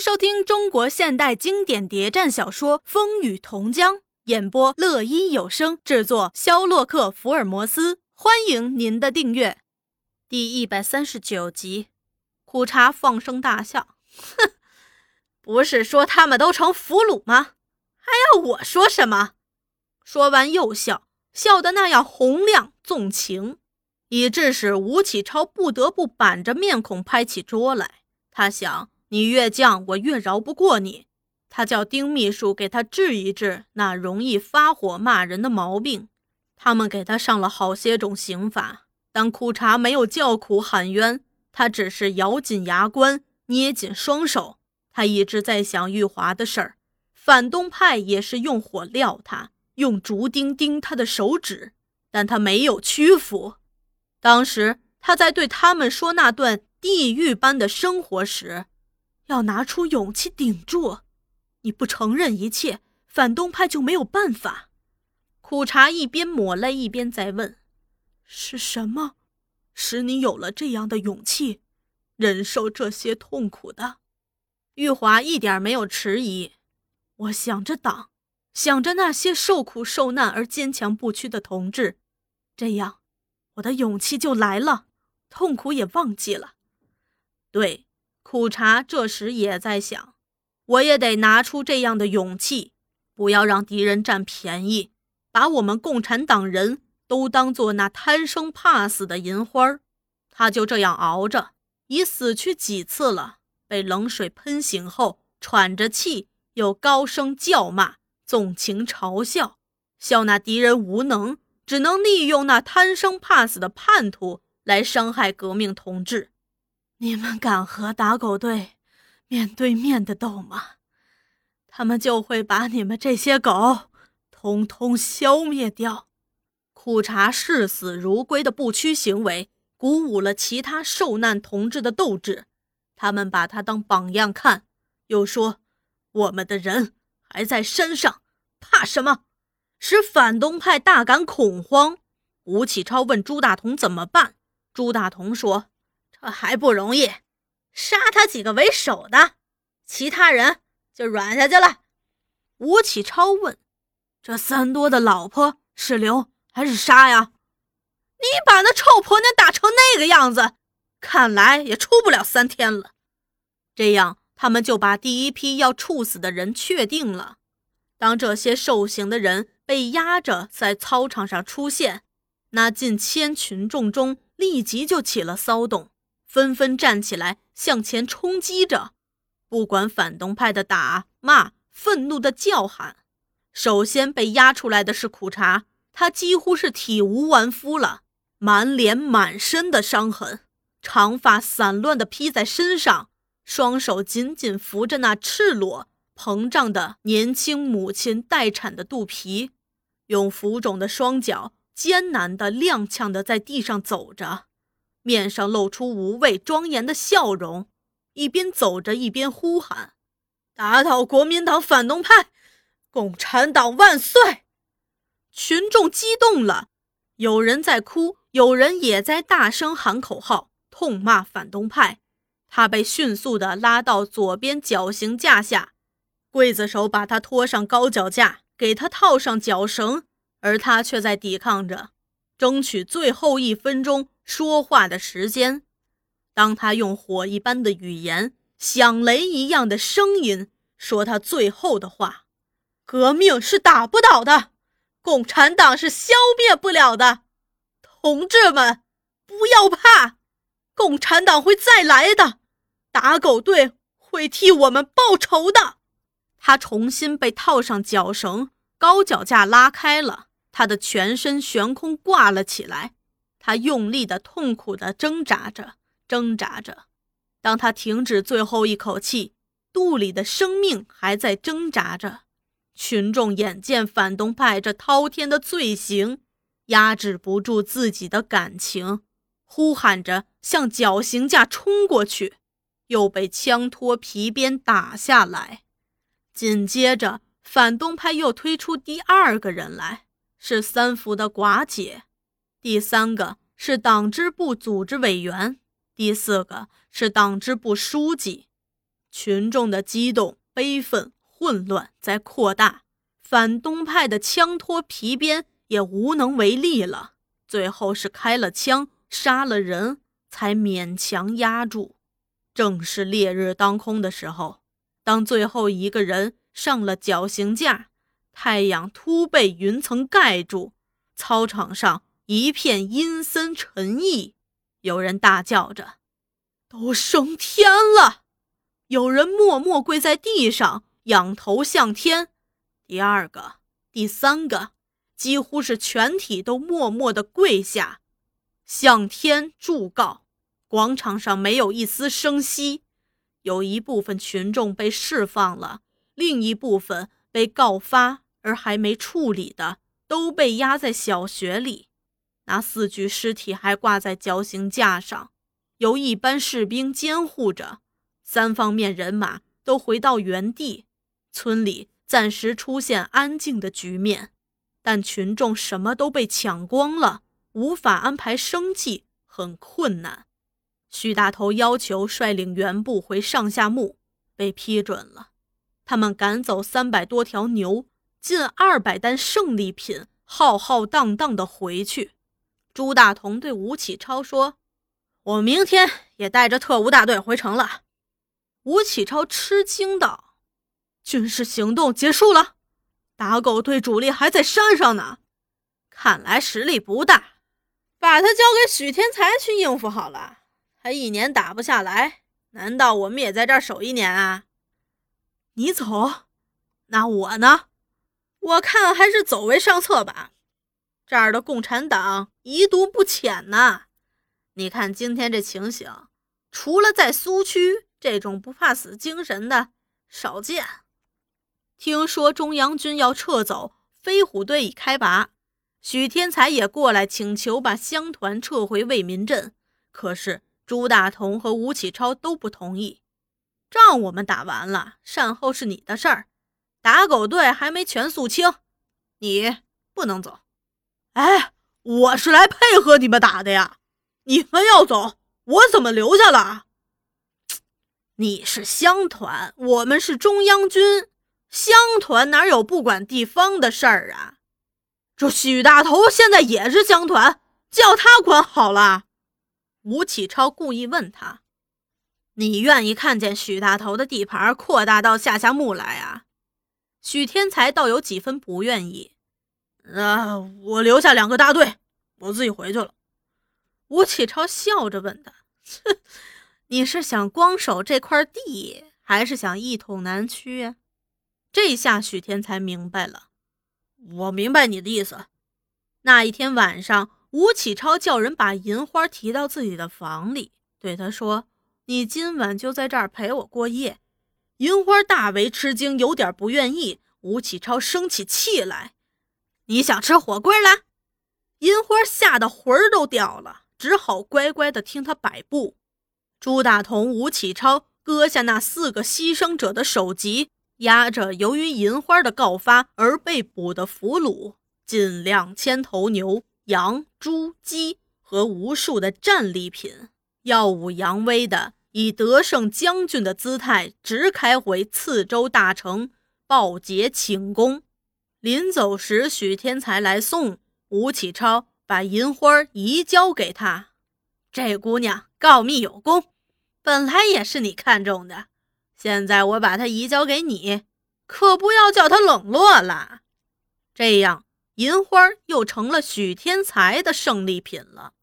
收听中国现代经典谍战小说《风雨同江》，演播乐一有声制作，肖洛克福尔摩斯，欢迎您的订阅。第一百三十九集，苦茶放声大笑，哼，不是说他们都成俘虏吗？还要我说什么？说完又笑，笑得那样洪亮纵情，以致使吴启超不得不板着面孔拍起桌来。他想。你越犟，我越饶不过你。他叫丁秘书给他治一治那容易发火骂人的毛病。他们给他上了好些种刑法，但苦茶没有叫苦喊冤，他只是咬紧牙关，捏紧双手。他一直在想玉华的事儿，反动派也是用火撂他，用竹钉钉他的手指，但他没有屈服。当时他在对他们说那段地狱般的生活时。要拿出勇气顶住，你不承认一切，反动派就没有办法。苦茶一边抹泪一边在问：“是什么，使你有了这样的勇气，忍受这些痛苦的？”玉华一点没有迟疑：“我想着党，想着那些受苦受难而坚强不屈的同志，这样，我的勇气就来了，痛苦也忘记了。”对。苦茶这时也在想，我也得拿出这样的勇气，不要让敌人占便宜，把我们共产党人都当做那贪生怕死的银花儿他就这样熬着，已死去几次了。被冷水喷醒后，喘着气，又高声叫骂，纵情嘲笑，笑那敌人无能，只能利用那贪生怕死的叛徒来伤害革命同志。你们敢和打狗队面对面的斗吗？他们就会把你们这些狗通通消灭掉。苦茶视死如归的不屈行为，鼓舞了其他受难同志的斗志。他们把他当榜样看，又说：“我们的人还在山上，怕什么？”使反动派大感恐慌。吴启超问朱大同怎么办，朱大同说。还不容易，杀他几个为首的，其他人就软下去了。吴启超问：“这三多的老婆是留还是杀呀？”你把那臭婆娘打成那个样子，看来也出不了三天了。这样，他们就把第一批要处死的人确定了。当这些受刑的人被压着在操场上出现，那近千群众中立即就起了骚动。纷纷站起来向前冲击着，不管反动派的打骂、愤怒的叫喊。首先被压出来的是苦茶，他几乎是体无完肤了，满脸满身的伤痕，长发散乱地披在身上，双手紧紧扶着那赤裸膨胀的年轻母亲待产的肚皮，用浮肿的双脚艰难地踉跄地在地上走着。面上露出无畏庄严的笑容，一边走着一边呼喊：“打倒国民党反动派，共产党万岁！”群众激动了，有人在哭，有人也在大声喊口号，痛骂反动派。他被迅速地拉到左边绞刑架下，刽子手把他拖上高脚架，给他套上绞绳，而他却在抵抗着，争取最后一分钟。说话的时间，当他用火一般的语言、响雷一样的声音说他最后的话：“革命是打不倒的，共产党是消灭不了的，同志们不要怕，共产党会再来的，打狗队会替我们报仇的。”他重新被套上脚绳，高脚架拉开了，他的全身悬空挂了起来。他用力的、痛苦的挣扎着，挣扎着。当他停止最后一口气，肚里的生命还在挣扎着。群众眼见反动派这滔天的罪行，压制不住自己的感情，呼喊着向绞刑架冲过去，又被枪托皮鞭打下来。紧接着，反动派又推出第二个人来，是三福的寡姐。第三个是党支部组织委员，第四个是党支部书记。群众的激动、悲愤、混乱在扩大，反动派的枪托皮鞭也无能为力了。最后是开了枪，杀了人，才勉强压住。正是烈日当空的时候，当最后一个人上了绞刑架，太阳突被云层盖住，操场上一片阴森沉意。有人大叫着：“都升天了！”有人默默跪在地上，仰头向天。第二个，第三个。几乎是全体都默默地跪下，向天祝告。广场上没有一丝声息。有一部分群众被释放了，另一部分被告发而还没处理的，都被压在小学里。那四具尸体还挂在绞刑架上，由一班士兵监护着。三方面人马都回到原地，村里暂时出现安静的局面。但群众什么都被抢光了，无法安排生计，很困难。许大头要求率领原部回上下墓，被批准了。他们赶走三百多条牛，近二百担胜利品，浩浩荡荡的回去。朱大同对吴启超说：“我明天也带着特务大队回城了。”吴启超吃惊道：“军事行动结束了？”打狗队主力还在山上呢，看来实力不大，把他交给许天才去应付好了。他一年打不下来，难道我们也在这儿守一年啊？你走，那我呢？我看还是走为上策吧。这儿的共产党遗毒不浅呐。你看今天这情形，除了在苏区，这种不怕死精神的少见。听说中央军要撤走，飞虎队已开拔，许天才也过来请求把乡团撤回为民镇。可是朱大同和吴启超都不同意。仗我们打完了，善后是你的事儿，打狗队还没全肃清，你不能走。哎，我是来配合你们打的呀！你们要走，我怎么留下了？你是乡团，我们是中央军。乡团哪有不管地方的事儿啊？这许大头现在也是乡团，叫他管好了。吴启超故意问他：“你愿意看见许大头的地盘扩大到下下墓来啊？”许天才倒有几分不愿意。那，我留下两个大队，我自己回去了。吴启超笑着问他：“，你是想光守这块地，还是想一统南区？”这下许天才明白了，我明白你的意思。那一天晚上，吴启超叫人把银花提到自己的房里，对他说：“你今晚就在这儿陪我过夜。”银花大为吃惊，有点不愿意。吴启超生起气来：“你想吃火锅了？”银花吓得魂儿都掉了，只好乖乖的听他摆布。朱大同、吴启超割下那四个牺牲者的首级。押着由于银花的告发而被捕的俘虏，近两千头牛、羊、猪、鸡和无数的战利品，耀武扬威的以得胜将军的姿态直开回次州大城报捷请功。临走时，许天才来送吴启超，把银花移交给他。这姑娘告密有功，本来也是你看中的。现在我把她移交给你，可不要叫她冷落了。这样，银花又成了许天才的胜利品了。